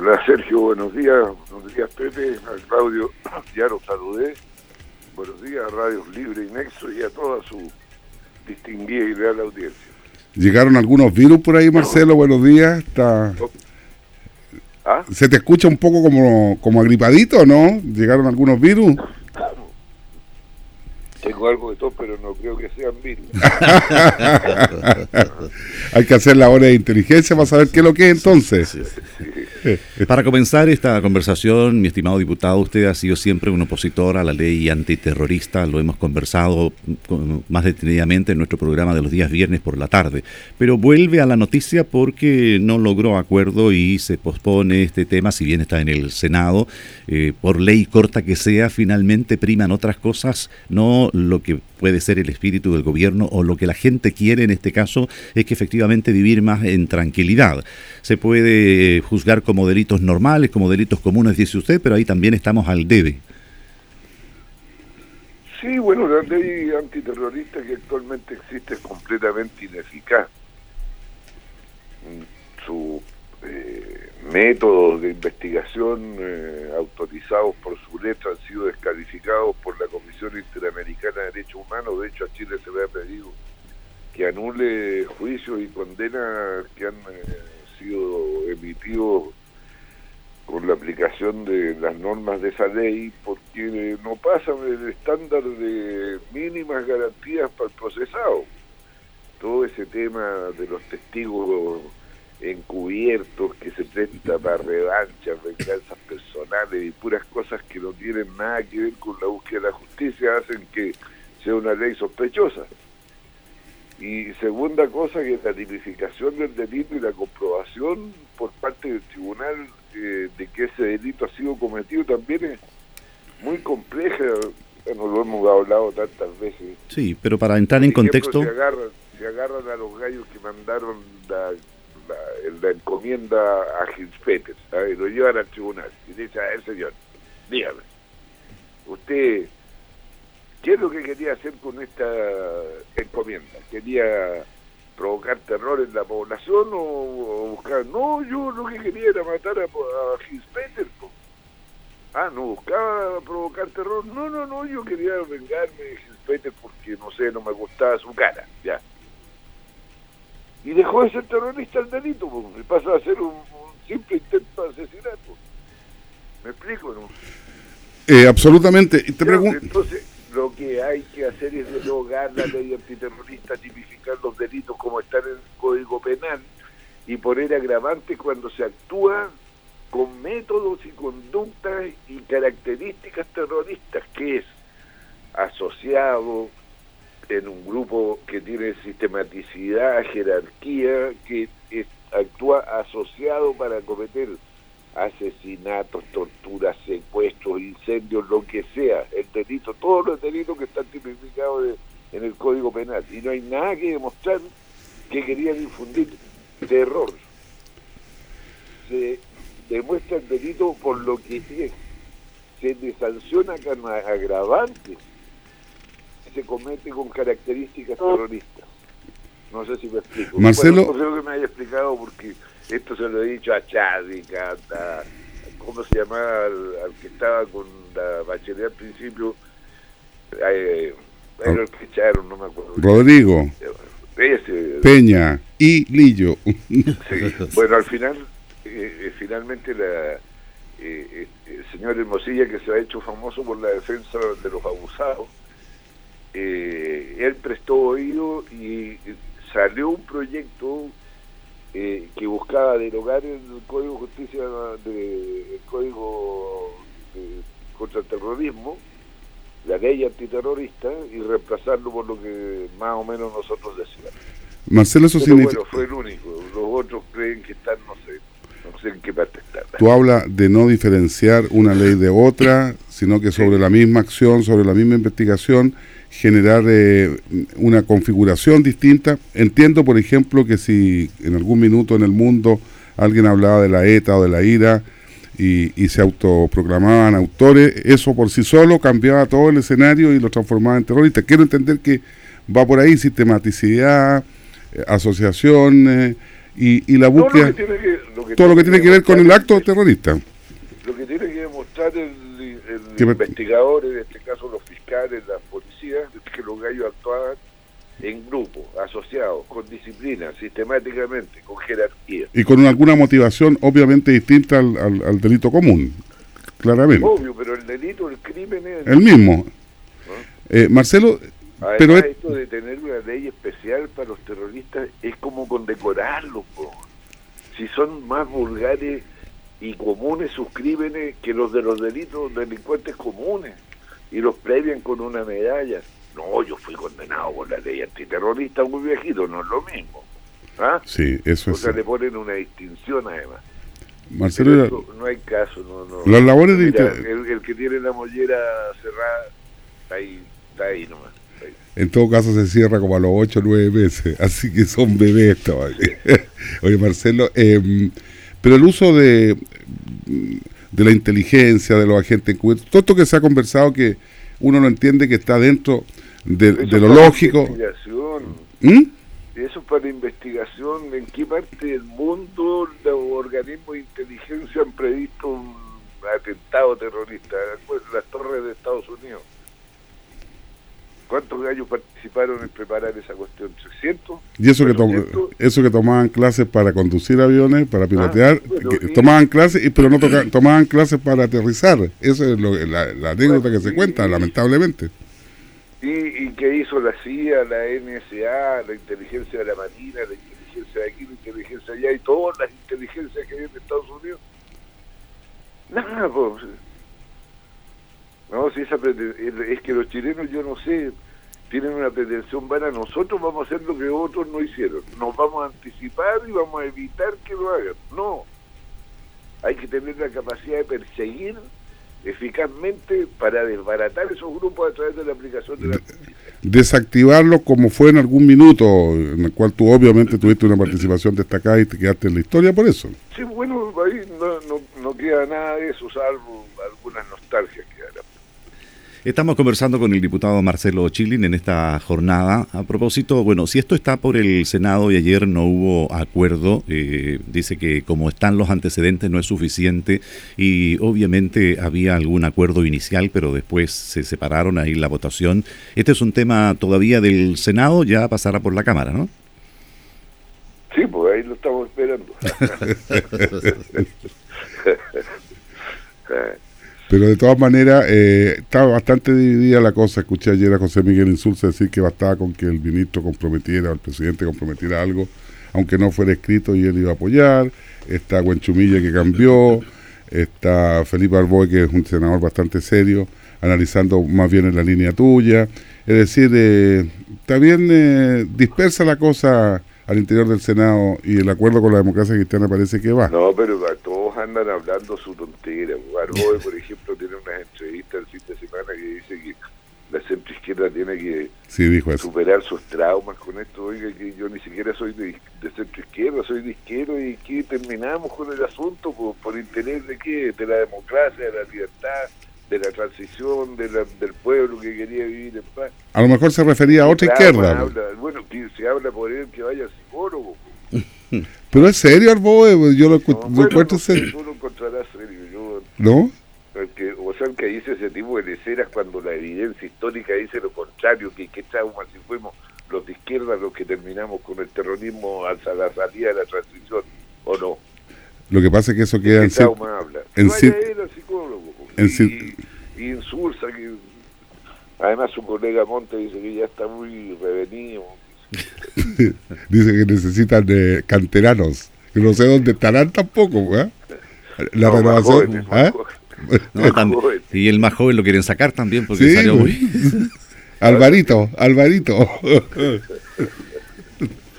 Hola Sergio, buenos días. Buenos días Pepe, a Claudio, ya los saludé. Buenos días a Radios Libre y Nexo y a toda su distinguida y real audiencia. Llegaron algunos virus por ahí, Marcelo, buenos días. Está... ¿Ah? ¿Se te escucha un poco como, como agripadito, no? ¿Llegaron algunos virus? Tengo algo de todo, pero no creo que sean virus. Hay que hacer la hora de inteligencia para saber qué es lo que es entonces. Para comenzar esta conversación, mi estimado diputado, usted ha sido siempre un opositor a la ley antiterrorista, lo hemos conversado más detenidamente en nuestro programa de los días viernes por la tarde, pero vuelve a la noticia porque no logró acuerdo y se pospone este tema, si bien está en el Senado, eh, por ley corta que sea, finalmente priman otras cosas, no lo que puede ser el espíritu del gobierno o lo que la gente quiere en este caso es que efectivamente vivir más en tranquilidad. Se puede juzgar como delitos normales, como delitos comunes, dice usted, pero ahí también estamos al debe. Sí, bueno, la ley antiterrorista que actualmente existe es completamente ineficaz. Su eh, métodos de investigación eh, autorizados por su letra han sido descalificados por la Comisión Interamericana de Derechos Humanos. De hecho, a Chile se le ha pedido que anule juicios y condenas que han eh, sido emitidos con la aplicación de las normas de esa ley porque no pasan el estándar de mínimas garantías para el procesado. Todo ese tema de los testigos encubiertos que se presta para revanchas, venganzas personales y puras cosas que no tienen nada que ver con la búsqueda de la justicia hacen que sea una ley sospechosa. Y segunda cosa, que la tipificación del delito y la comprobación por parte del tribunal eh, de que ese delito ha sido cometido también es muy compleja. Bueno, lo hemos hablado tantas veces. Sí, pero para entrar en contexto... Se agarran, se agarran a los gallos que mandaron la la, encomienda a Hinspeter, y lo llevan al tribunal y dice a él, señor, dígame, usted, ¿qué es lo que quería hacer con esta encomienda? ¿Quería provocar terror en la población o, buscar? No, yo lo que quería era matar a, a Hinspeter. Ah, no buscaba provocar terror. No, no, no, yo quería vengarme de Hinspeter porque, no sé, no me gustaba su cara, ya y dejó de ser terrorista el delito, porque pasa a ser un, simple intento de asesinato. ¿Me explico, no? Eh, absolutamente. Te Entonces, lo que hay que hacer es derogar la ley antiterrorista, tipificar los delitos como están en el Código Penal y poner agravantes cuando se actúa con métodos y conductas y características terroristas, que es asociado, en un grupo que tiene sistematicidad, jerarquía, que actúa asociado para cometer asesinatos, torturas, secuestros, incendios, lo que sea, el delito, todos los delitos que están tipificados en el Código Penal. Y no hay nada que demostrar que querían infundir terror. Se demuestra el delito por lo que es. Se le sanciona con agravantes se comete con características terroristas. No sé si me explico. Marcelo... no creo que me haya explicado porque esto se lo he dicho a Chádica, a, ¿cómo se llamaba? Al, que estaba con la bachería al principio. Eh, era el que echaron, no me acuerdo. Rodrigo. Peña y Lillo. Bueno, al final, eh, eh, finalmente la, eh, el señor Hermosilla, que se ha hecho famoso por la defensa de los abusados, eh, él prestó oído y salió un proyecto eh, que buscaba derogar el Código de Justicia, de, el Código contra el Terrorismo, la ley antiterrorista, y reemplazarlo por lo que más o menos nosotros decíamos. Marcelo, eso Bueno, fue el único. Los otros creen que están, sé, en qué parte están. Tú hablas de no diferenciar una ley de otra, sino que sobre la misma acción, sobre la misma investigación, generar eh, una configuración distinta. Entiendo, por ejemplo, que si en algún minuto en el mundo alguien hablaba de la ETA o de la IRA y, se autoproclamaban autores, eso por sí solo cambiaba todo el escenario y lo transformaba en terrorista. Quiero entender que va por ahí sistematicidad, eh, asociación, y, la búsqueda, todo lo que tiene que, ver con el acto terrorista. Lo que tiene que demostrar el, investigador, en este caso los fiscales, las policías, es que los gallos actuaban en grupo, asociados, con disciplina, sistemáticamente, con jerarquía. Y con alguna motivación obviamente distinta al, delito común, claramente. Obvio, pero el delito, el crimen es el, mismo. Eh, Marcelo, pero esto de tener una ley especial para los terroristas es como condecorarlos, si son más vulgares y comunes sus crímenes que los de los delitos delincuentes comunes y los premian con una medalla. No, yo fui condenado por la ley antiterrorista muy viejito, no es lo mismo. ¿Ah? Sí, eso o sea, le ponen una distinción además. Marcelo, no hay caso, no, no. Las labores de el, que tiene la mollera cerrada está ahí, está ahí nomás. En todo caso se cierra como a los 8 o 9 meses, así que son bebés Oye, Marcelo, em, pero el uso de, de la inteligencia, de los agentes encubiertos, todo esto que se ha conversado que uno no entiende que está dentro de, lo lógico. ¿Mm? Eso para investigación. ¿En qué parte del mundo los organismos de inteligencia han previsto un atentado terrorista? Pues las torres de Estados Unidos. ¿Cuántos gallos participaron en preparar esa cuestión? ¿300? Y eso que, eso que tomaban clases para conducir aviones, para pilotear, ah, tomaban clases, pero no tomaban clases para aterrizar. Esa es la, anécdota que se cuenta, lamentablemente. ¿Y, ¿Y qué hizo la CIA, la NSA, la inteligencia de la Marina, la inteligencia de aquí, la inteligencia allá y todas las inteligencias que hay en Estados Unidos? Nada, pues no, si esa es que los chilenos, yo no sé, tienen una pretensión vana. Nosotros vamos a hacer lo que otros no hicieron. Nos vamos a anticipar y vamos a evitar que lo hagan. No. Hay que tener la capacidad de perseguir eficazmente para desbaratar esos grupos a través de la aplicación de la justicia. Desactivarlo como fue en algún minuto, en el cual tú obviamente tuviste una participación destacada y te quedaste en la historia por eso. Sí, bueno, ahí no, no, no queda nada de eso, salvo algunas nostalgias. Estamos conversando con el diputado Marcelo Chilin en esta jornada. A propósito, bueno, si esto está por el Senado y ayer no hubo acuerdo, eh, dice que como están los antecedentes no es suficiente y obviamente había algún acuerdo inicial, pero después se separaron ahí la votación. Este es un tema todavía del Senado, ya pasará por la Cámara, ¿no? Sí, pues ahí lo estamos esperando. Pero de todas maneras, eh, estaba bastante dividida la cosa. Escuché ayer a José Miguel Insulza decir que bastaba con que el ministro comprometiera, o el presidente comprometiera algo, aunque no fuera escrito y él iba a apoyar. Está Guenchumilla que cambió. Está Felipe Arboe, que es un senador bastante serio, analizando más bien en la línea tuya. Es decir, eh, está bien eh, dispersa la cosa al interior del Senado y el acuerdo con la democracia cristiana parece que va. No, pero todos andan hablando su tontera. Arboe, por ejemplo, tiene unas entrevistas el fin de semana que dice que la centro izquierda tiene que superar sus traumas con esto. Oiga, que yo ni siquiera soy de, centro izquierda, soy de izquierda y que terminamos con el asunto por, por interés de qué? De la democracia, de la libertad de la transición del pueblo que quería vivir en paz. A lo mejor se refería a otra izquierda. bueno, que se habla por él que vaya Pero es serio, Arboe, yo lo, encuentro serio. Tú lo encontrarás serio. Yo, ¿No? o sea, que dice ese tipo de escenas cuando la evidencia histórica dice lo contrario, que qué trauma si fuimos los de izquierda los que terminamos con el terrorismo hasta la salida de la transición, ¿o no? Lo que pasa es que eso queda en... trauma habla? En vaya psicólogo y, insulsa que además su colega Monte dice que ya está muy revenido dice que necesitan de canteranos. Que no sé dónde estarán tampoco ¿eh? la renovación ¿eh? y el más joven lo quieren sacar también porque salió muy... Alvarito Alvarito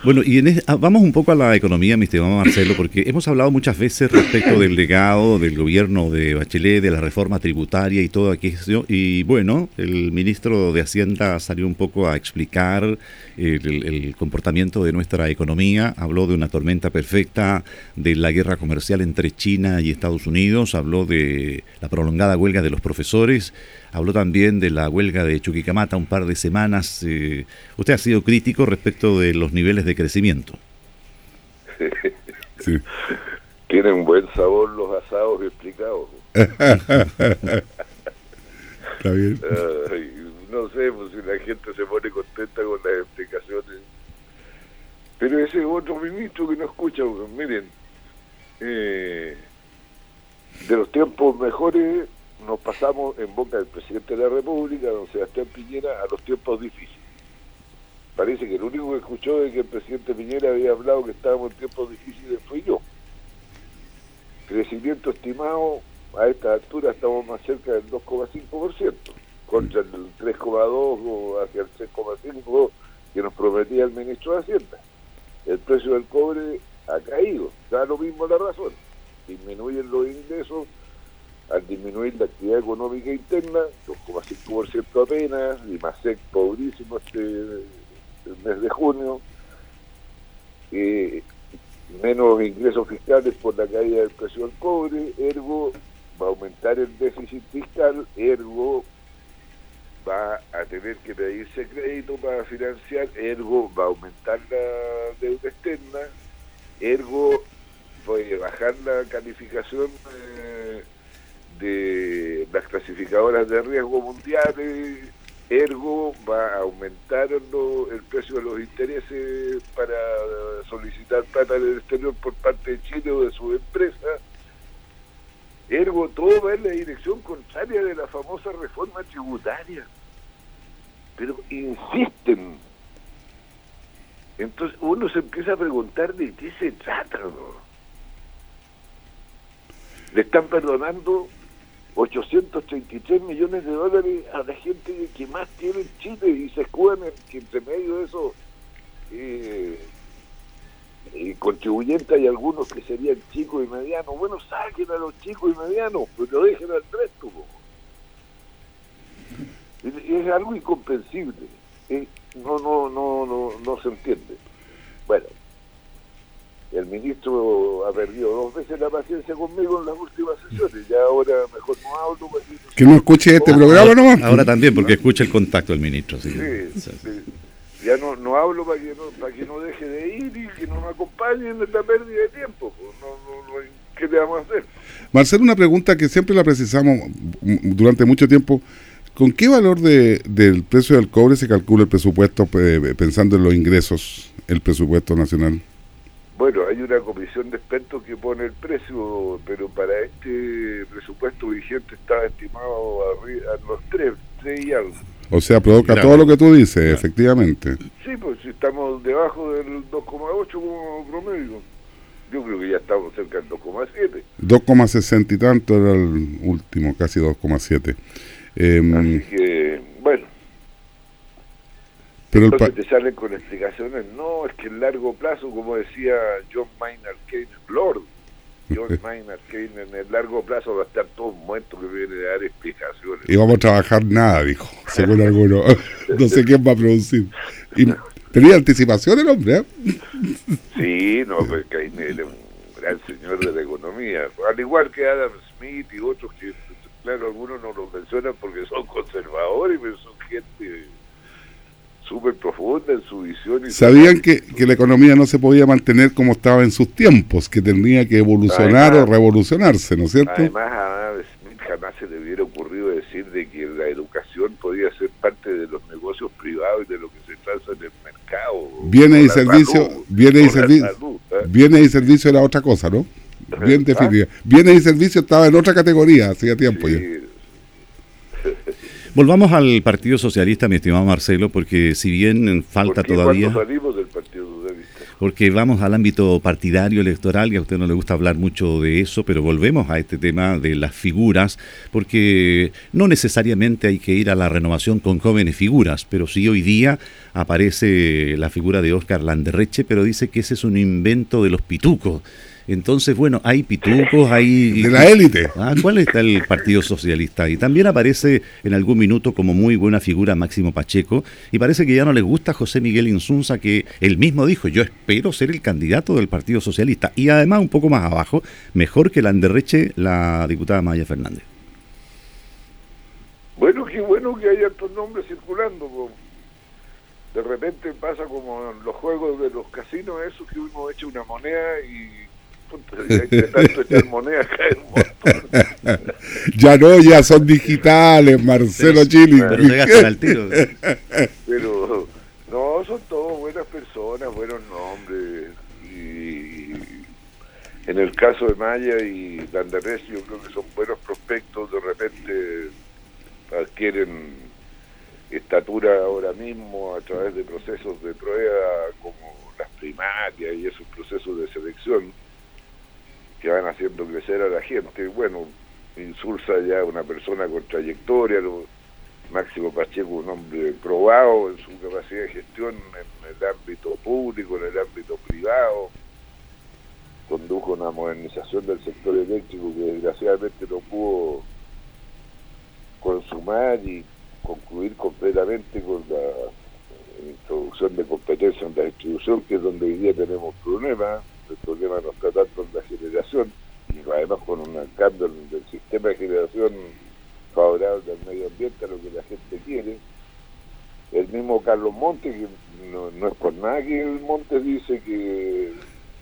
Bueno, y en ah, vamos un poco a la economía, mi estimado Marcelo, porque hemos hablado muchas veces respecto del legado del gobierno de Bachelet, de la reforma tributaria y todo aquello. Y bueno, el ministro de Hacienda salió un poco a explicar el, comportamiento de nuestra economía. Habló de una tormenta perfecta, de la guerra comercial entre China y Estados Unidos. Habló de la prolongada huelga de los profesores Habló también de la huelga de Chuquicamata un par de semanas. Eh, usted ha sido crítico respecto de los niveles de crecimiento. Tienen buen sabor los asados explicados. Está bien. no sé pues, si la gente se pone contenta con las explicaciones. Pero ese otro ministro que no escucha, pues, miren, eh, de los tiempos mejores nos pasamos en boca del presidente de la República, don Sebastián Piñera, a los tiempos difíciles. Parece que el único que escuchó de que el presidente Piñera había hablado que estábamos en tiempos difíciles fui yo. Crecimiento estimado, a esta altura estamos más cerca del 2,5%, contra el 3,2% o hacia el 6,5% que nos prometía el ministro de Hacienda. El precio del cobre ha caído, da lo mismo la razón. Disminuyen los ingresos al disminuir la actividad económica interna, 2,5% apenas, y más pobrísimo este mes de junio, eh, menos ingresos fiscales por la caída del precio del cobre, ergo va a aumentar el déficit fiscal, ergo va a tener que pedirse crédito para financiar, ergo va a aumentar la deuda externa, ergo voy a bajar la calificación eh, de las clasificadoras de riesgo mundiales, ergo va a aumentar el precio de los intereses para solicitar plata del exterior por parte de Chile o de su empresa, ergo todo va en la dirección contraria de la famosa reforma tributaria. Pero insisten. Entonces uno se empieza a preguntar de qué se trata. Le están perdonando 833 millones de dólares a la gente que más tiene en Chile y se escudan que entre medio de eso eh, eh, contribuyentes hay algunos que serían chicos y medianos. Bueno, saquen a los chicos y medianos, pues lo dejen al resto. Es, algo incomprensible. no, no, no, no, no se entiende. Bueno, el ministro ha perdido dos veces la paciencia conmigo en las últimas sesiones. Ya ahora mejor no hablo. Que no escuche este programa nomás. Ahora también, porque escucha el contacto del ministro. Sí, Ya no, no hablo para que no, para que no deje de ir y que no me acompañe en esta pérdida de tiempo. No, no, ¿Qué le vamos a hacer? Marcelo, una pregunta que siempre la precisamos durante mucho tiempo. ¿Con qué valor de, del precio del cobre se calcula el presupuesto pensando en los ingresos, el presupuesto nacional? Bueno, hay una comisión de expertos que pone el precio, pero para este presupuesto vigente está estimado a, los tres, tres y algo. O sea, provoca todo lo que tú dices, efectivamente. Sí, pues si estamos debajo del 2,8 como promedio. Yo creo que ya estamos cerca del 2,7. 2,60 y tanto era el último, casi 2,7. Eh, em, Así que, pero Entonces te salen con explicaciones, no, es que en largo plazo, como decía John Maynard Keynes, Lord, John Maynard Keynes, en el largo plazo va a estar todo muerto que viene de dar explicaciones. Y vamos a trabajar nada, dijo, según alguno. no sé quién va a producir. Y tenía anticipación el hombre, ¿eh? Sí, no, pues Keynes es un gran señor de la economía, al igual que Adam Smith y otros que, claro, algunos no lo mencionan porque son conservadores, pero son gente súper profunda en su visión. Y Sabían que, que, la economía no se podía mantener como estaba en sus tiempos, que tenía que evolucionar o revolucionarse, ¿no es cierto? Además, a Smith jamás se le hubiera ocurrido decir de que la educación podía ser parte de los negocios privados y de lo que se trata en el mercado. Bienes y servicios, bienes y servicios, bienes y servicios era otra cosa, ¿no? Bien definida. Bienes y servicios estaba en otra categoría hacía tiempo ya. Volvamos al Partido Socialista, mi estimado Marcelo, porque si bien falta todavía... salimos del Partido Socialista? Porque vamos al ámbito partidario electoral y a usted no le gusta hablar mucho de eso, pero volvemos a este tema de las figuras, porque no necesariamente hay que ir a la renovación con jóvenes figuras, pero sí hoy día aparece la figura de Oscar Landerreche, pero dice que ese es un invento de los pitucos entonces, bueno, hay pitucos, hay... De la élite. Ah, ¿Cuál está el Partido Socialista? Y también aparece en algún minuto como muy buena figura Máximo Pacheco, y parece que ya no le gusta José Miguel Insunza, que él mismo dijo, yo espero ser el candidato del Partido Socialista. Y además, un poco más abajo, mejor que la Anderreche, la diputada Maya Fernández. Bueno, qué bueno que haya estos nombres circulando. de repente pasa como en los juegos de los casinos, eso que uno echa una moneda y moneda ya no, ya son digitales, Marcelo Chili. Pero, no, son todos buenas personas, buenos nombres. Y en el caso de Maya y Landares, yo creo que son buenos prospectos. De repente adquieren estatura ahora mismo a través de procesos de prueba como las primarias y esos procesos de selección que van haciendo crecer a la gente. Bueno, Insulsa ya una persona con trayectoria, Máximo Pacheco un hombre probado en su capacidad de gestión en el ámbito público, en el ámbito privado, condujo una modernización del sector eléctrico que desgraciadamente no pudo consumar y concluir completamente con la introducción de competencia en la distribución, que es donde hoy día tenemos problemas el problema no está tanto en la generación, y además con un cambio del sistema de generación favorable al medio ambiente, a lo que la gente quiere. El mismo Carlos Monte, que no, es por nada que el Monte dice que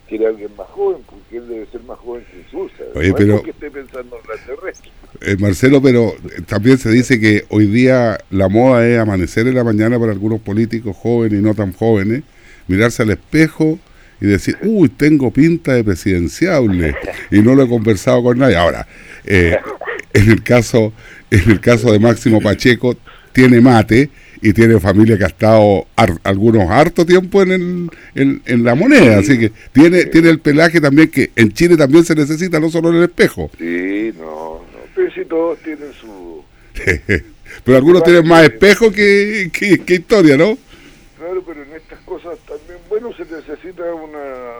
quiere alguien más joven, porque él debe ser más joven que Insulsa. Oye, pero, que esté pensando en la terrestre. Eh, Marcelo, pero también se dice que hoy día la moda es amanecer en la mañana para algunos políticos jóvenes y no tan jóvenes, mirarse al espejo y decir, uy, tengo pinta de presidenciable y no lo he conversado con nadie. Ahora, eh, en el caso en el caso de Máximo Pacheco, tiene mate y tiene familia que ha estado algunos harto tiempo en, el, en, la moneda, así que tiene tiene el pelaje también que en Chile también se necesita, no solo en el espejo. Sí, no, no pero si todos tienen su... pero algunos tienen más espejo que, que historia, ¿no? Claro, pero en también, bueno, se necesita una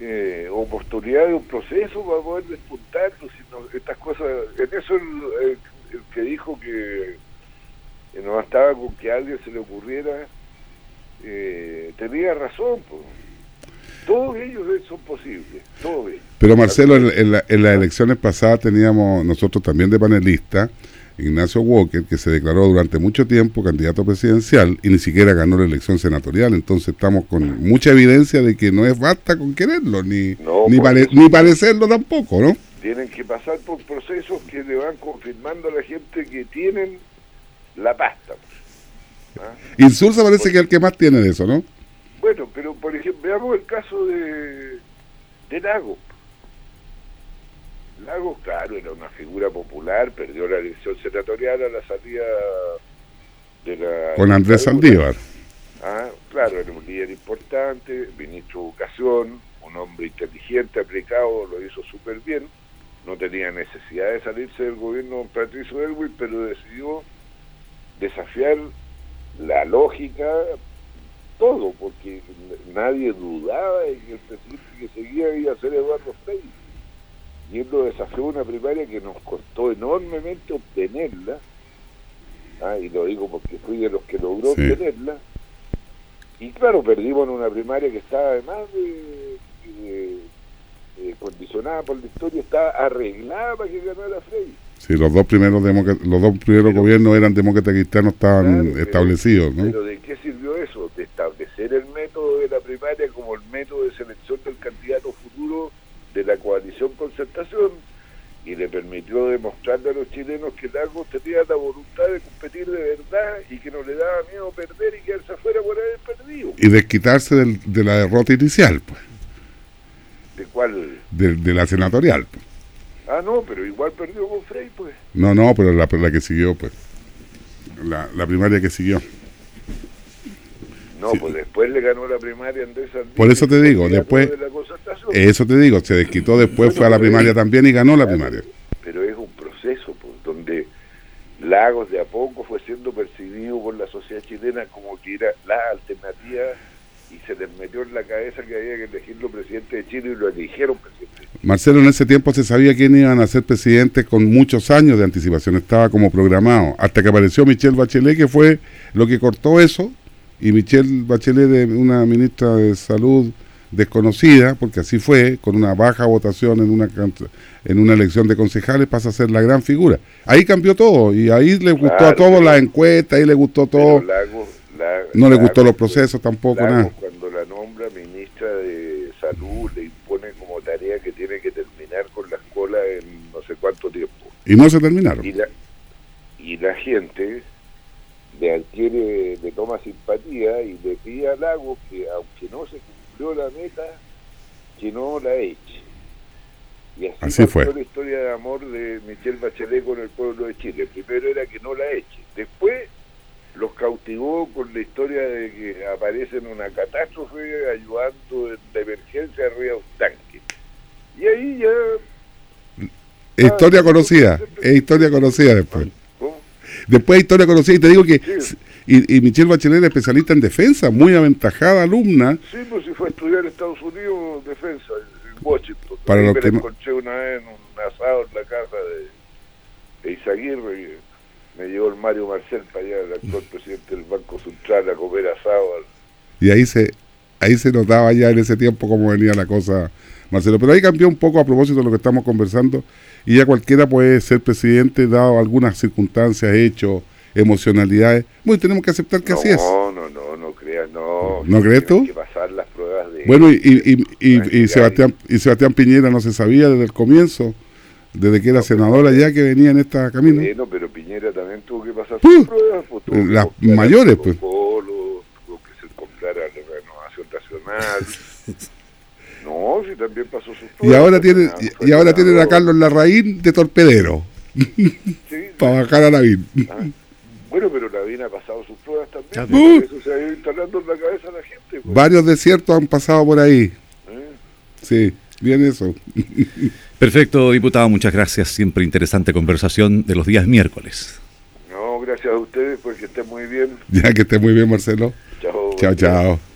eh, oportunidad de un proceso para poder despuntar, sino estas cosas, en eso el, que dijo que, no bastaba con que a alguien se le ocurriera, eh, tenía razón, pues. Todos ellos son posibles, todos ellos. Pero Marcelo, en, en, en las elecciones pasadas teníamos nosotros también de panelistas Ignacio Walker, que se declaró durante mucho tiempo candidato presidencial y ni siquiera ganó la elección senatorial. Entonces estamos con mucha evidencia de que no es basta con quererlo, ni, ni, parecerlo tampoco, ¿no? Tienen que pasar por procesos que le van confirmando a la gente que tienen la pasta. ¿Ah? Insulsa parece que es el que más tiene de eso, ¿no? Bueno, pero por ejemplo, veamos el caso de, de Lago. Lagos, claro, era una figura popular, perdió la elección senatorial a la salida de la... Con Andrés Saldívar. Ah, claro, era un líder importante, ministro de Educación, un hombre inteligente, aplicado, lo hizo súper bien, no tenía necesidad de salirse del gobierno de Patricio Elwin, pero decidió desafiar la lógica, todo, porque nadie dudaba de que el presidente que seguía iba a ser Eduardo Frei y él lo desafió una primaria que nos costó enormemente obtenerla, ah, y lo digo porque fui de los que logró obtenerla, y claro, perdimos en una primaria que estaba además de, condicionada por la historia, estaba arreglada para que ganara Frey. Sí, los dos primeros los dos primeros gobiernos eran demócratas cristianos, estaban establecidos, ¿no? Pero ¿de qué sirvió eso? De establecer el método de la primaria como el método de selección del candidato de la coalición Concertación y le permitió demostrarle a los chilenos que Lagos tenía la voluntad de competir de verdad y que no le daba miedo perder y quedarse afuera por haber perdido. Y desquitarse del, de la derrota inicial, pues. ¿De cuál? De, la senatorial, pues. Ah, no, pero igual perdió con Frey, pues. No, no, pero la, la que siguió, pues. La, la primaria que siguió. No, pues después le ganó la primaria Andrés Por eso te digo, después... eso te digo, se desquitó después, fue a la primaria también y ganó la primaria. Pero es un proceso pues, donde Lagos de a poco fue siendo percibido por la sociedad chilena como que era la alternativa y se les metió en la cabeza que había que elegirlo presidente de Chile y lo eligieron presidente. Marcelo, en ese tiempo se sabía quién iban a ser presidente con muchos años de anticipación, estaba como programado, hasta que apareció Michelle Bachelet, que fue lo que cortó eso y Michelle Bachelet, de una ministra de Salud desconocida, porque así fue, con una baja votación en una en una elección de concejales, pasa a ser la gran figura. Ahí cambió todo y ahí le gustó a todos la encuesta, ahí le gustó todo. Lago, no le gustó los procesos tampoco, nada. Cuando la nombra ministra de Salud, le impone como tarea que tiene que terminar con la escuela en no sé cuánto tiempo. Y no se terminaron. Y la, y la gente le adquiere, le toma simpatía y le pide al lago que, aunque no se la meta, que no la eche. Y así, fue la historia de amor de Michelle Bachelet con el pueblo de Chile. Primero era que no la eche. Después los cautivó con la historia de que aparece en una catástrofe ayudando en la emergencia arriba de un tanque. Y ahí ya... Historia conocida, es historia conocida después. Después historia conocida y te digo que... Y, Michelle Bachelet es especialista en defensa, muy aventajada alumna. Sí, pues si fue a estudiar en Estados Unidos defensa, en Washington. Para lo me que encontré una vez en un asado en la casa de, de Isaguirre me llevó el Mario Marcel para allá, el actual presidente del Banco Central, a comer asado. Y ahí se ahí se notaba ya en ese tiempo cómo venía la cosa, Marcelo. Pero ahí cambió un poco a propósito de lo que estamos conversando, y ya cualquiera puede ser presidente dado algunas circunstancias, hechos, emocionalidades. Bueno, tenemos que aceptar que así es. No, no, no, no creas, no. ¿No crees tú? que pasar las pruebas de... Bueno, y, y, y, y Sebastián, y Sebastián Piñera no se sabía desde el comienzo desde que era senadora ya que venía en esta camino. Bueno, pero Piñera también tuvo que pasar sus pruebas. Pues, las mayores, pues. Tuvo que se comprara la renovación nacional. no, si también pasó pruebas. Y ahora tienen, y, ahora tienen a Carlos Larraín de torpedero. Sí, para bajar a Lavín. Ah, bueno, pero Lavín ha pasado sus pruebas también. Eso se ha ido instalando en la cabeza de la gente. Pues. Varios desiertos han pasado por ahí. ¿Eh? Sí, bien eso. Perfecto, diputado, muchas gracias. Siempre interesante conversación de los días miércoles. No, gracias a ustedes, porque esté muy bien. Ya que esté muy bien, Marcelo. Chao. Chao, chao.